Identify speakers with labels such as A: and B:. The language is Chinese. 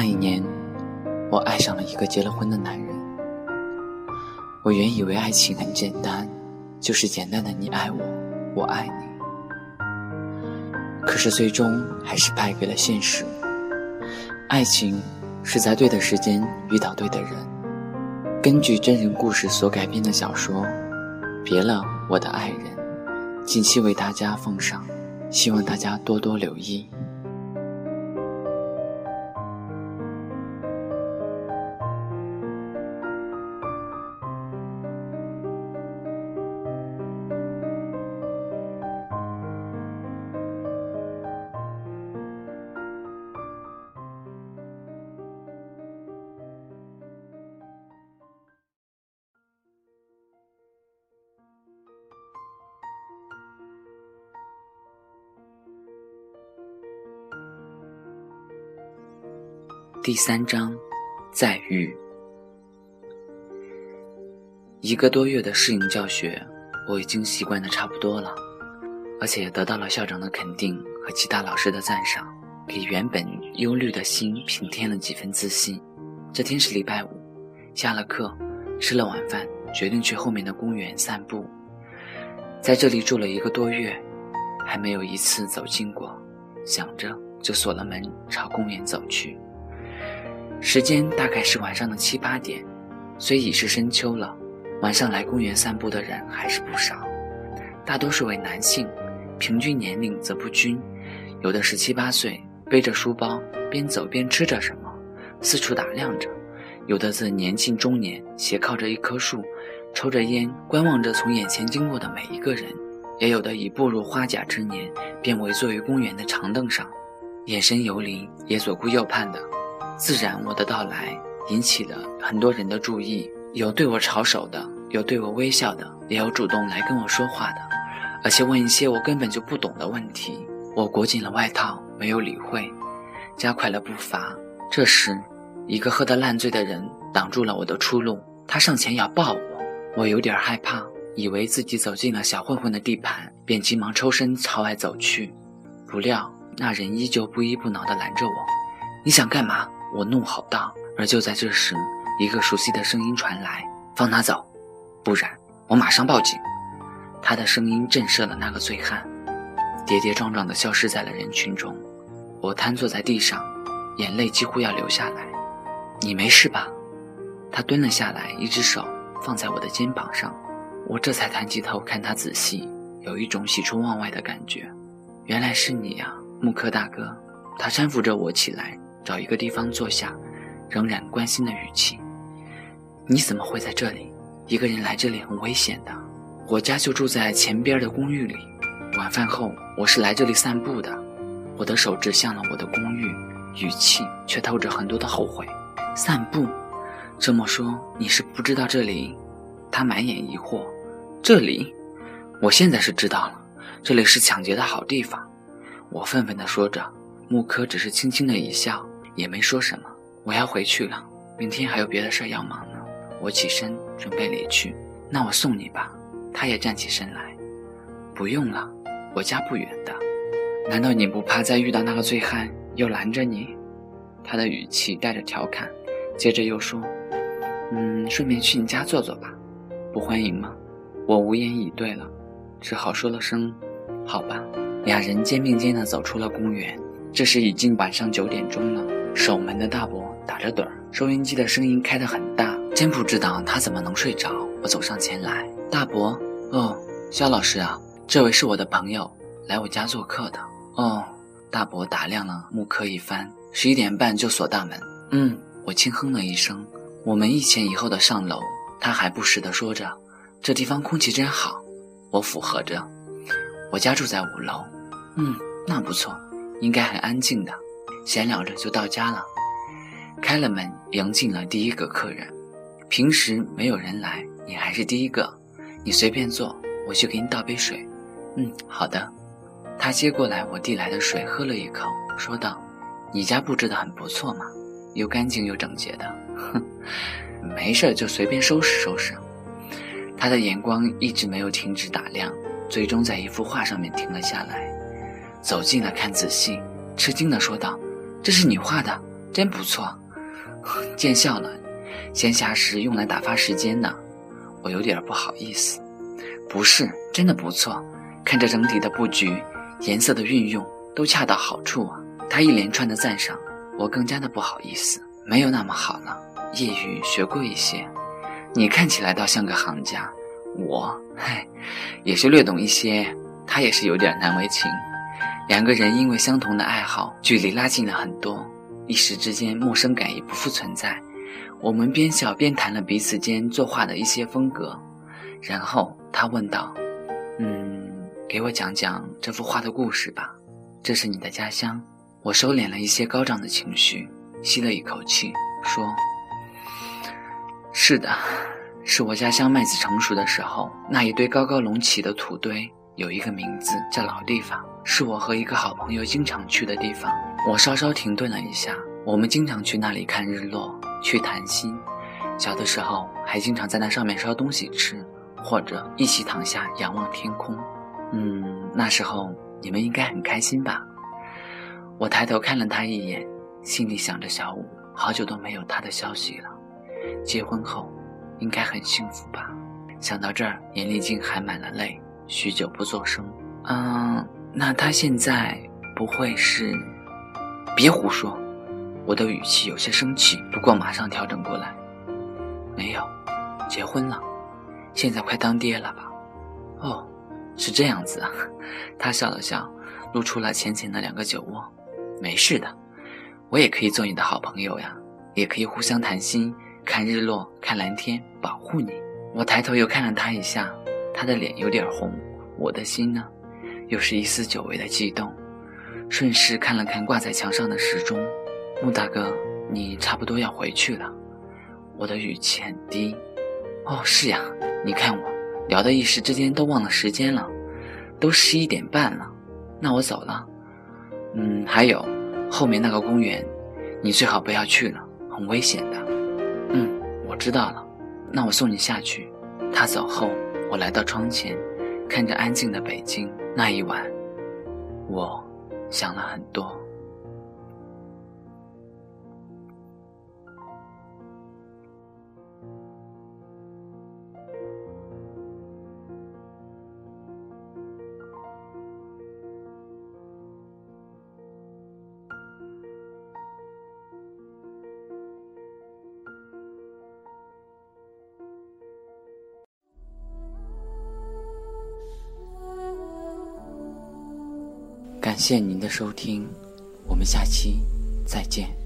A: 那一年，我爱上了一个结了婚的男人。我原以为爱情很简单，就是简单的你爱我，我爱你。可是最终还是败给了现实。爱情是在对的时间遇到对的人。根据真人故事所改编的小说《别了我的爱人》，近期为大家奉上，希望大家多多留意。第三章，再遇。一个多月的适应教学，我已经习惯的差不多了，而且也得到了校长的肯定和其他老师的赞赏，给原本忧虑的心平添了几分自信。这天是礼拜五，下了课，吃了晚饭，决定去后面的公园散步。在这里住了一个多月，还没有一次走近过，想着就锁了门，朝公园走去。时间大概是晚上的七八点，虽已是深秋了，晚上来公园散步的人还是不少，大多数为男性，平均年龄则不均，有的十七八岁，背着书包，边走边吃着什么，四处打量着；有的则年近中年，斜靠着一棵树，抽着烟，观望着从眼前经过的每一个人；也有的已步入花甲之年，便围坐于公园的长凳上，眼神游离，也左顾右盼的。自然，我的到来引起了很多人的注意，有对我抄手的，有对我微笑的，也有主动来跟我说话的，而且问一些我根本就不懂的问题。我裹紧了外套，没有理会，加快了步伐。这时，一个喝得烂醉的人挡住了我的出路，他上前要抱我，我有点害怕，以为自己走进了小混混的地盘，便急忙抽身朝外走去。不料那人依旧不依不挠地拦着我：“你想干嘛？”我怒吼道，而就在这时，一个熟悉的声音传来：“放他走，不然我马上报警。”他的声音震慑了那个醉汉，跌跌撞撞地消失在了人群中。我瘫坐在地上，眼泪几乎要流下来。“你没事吧？”他蹲了下来，一只手放在我的肩膀上。我这才抬起头看他仔细，有一种喜出望外的感觉。原来是你呀，木柯大哥。他搀扶着我起来。找一个地方坐下，仍然关心的语气：“你怎么会在这里？一个人来这里很危险的。我家就住在前边的公寓里。晚饭后，我是来这里散步的。”我的手指向了我的公寓，语气却透着很多的后悔。散步？这么说你是不知道这里？他满眼疑惑。这里？我现在是知道了，这里是抢劫的好地方。我愤愤地说着。木柯只是轻轻的一笑。也没说什么。我要回去了，明天还有别的事要忙呢。我起身准备离去，那我送你吧。他也站起身来，不用了，我家不远的。难道你不怕再遇到那个醉汉又拦着你？他的语气带着调侃，接着又说：“嗯，顺便去你家坐坐吧，不欢迎吗？”我无言以对了，只好说了声：“好吧。”俩人肩并肩地走出了公园。这时已经晚上九点钟了。守门的大伯打着盹儿，收音机的声音开得很大，真不知道他怎么能睡着。我走上前来，大伯，哦，肖老师啊，这位是我的朋友，来我家做客的。哦，大伯打量了木柯一番，十一点半就锁大门。嗯，我轻哼了一声。我们一前一后的上楼，他还不时地说着：“这地方空气真好。”我附和着：“我家住在五楼。”嗯，那不错，应该很安静的。闲聊着就到家了，开了门迎进了第一个客人。平时没有人来，你还是第一个。你随便坐，我去给你倒杯水。嗯，好的。他接过来我递来的水，喝了一口，说道：“你家布置的很不错嘛，又干净又整洁的。”哼，没事就随便收拾收拾。他的眼光一直没有停止打量，最终在一幅画上面停了下来，走近了看仔细，吃惊地说道。这是你画的，真不错，见笑了。闲暇时用来打发时间呢，我有点不好意思。不是，真的不错。看这整体的布局、颜色的运用都恰到好处啊。他一连串的赞赏，我更加的不好意思。没有那么好了，业余学过一些。你看起来倒像个行家，我嗨，也是略懂一些。他也是有点难为情。两个人因为相同的爱好，距离拉近了很多，一时之间陌生感也不复存在。我们边笑边谈了彼此间作画的一些风格，然后他问道：“嗯，给我讲讲这幅画的故事吧。这是你的家乡。”我收敛了一些高涨的情绪，吸了一口气，说：“是的，是我家乡麦子成熟的时候，那一堆高高隆起的土堆。”有一个名字叫老地方，是我和一个好朋友经常去的地方。我稍稍停顿了一下，我们经常去那里看日落，去谈心。小的时候还经常在那上面烧东西吃，或者一起躺下仰望天空。嗯，那时候你们应该很开心吧？我抬头看了他一眼，心里想着小五好久都没有他的消息了，结婚后应该很幸福吧？想到这儿，眼里竟含满了泪。许久不作声。嗯，那他现在不会是？别胡说！我的语气有些生气，不过马上调整过来。没有，结婚了，现在快当爹了吧？哦，是这样子啊。他笑了笑，露出了浅浅的两个酒窝。没事的，我也可以做你的好朋友呀，也可以互相谈心，看日落，看蓝天，保护你。我抬头又看了他一下。他的脸有点红，我的心呢，又是一丝久违的悸动。顺势看了看挂在墙上的时钟，穆大哥，你差不多要回去了。我的语气很低。哦，是呀，你看我聊的一时之间都忘了时间了，都十一点半了。那我走了。嗯，还有后面那个公园，你最好不要去了，很危险的。嗯，我知道了。那我送你下去。他走后。我来到窗前，看着安静的北京。那一晚，我想了很多。感谢您的收听，我们下期再见。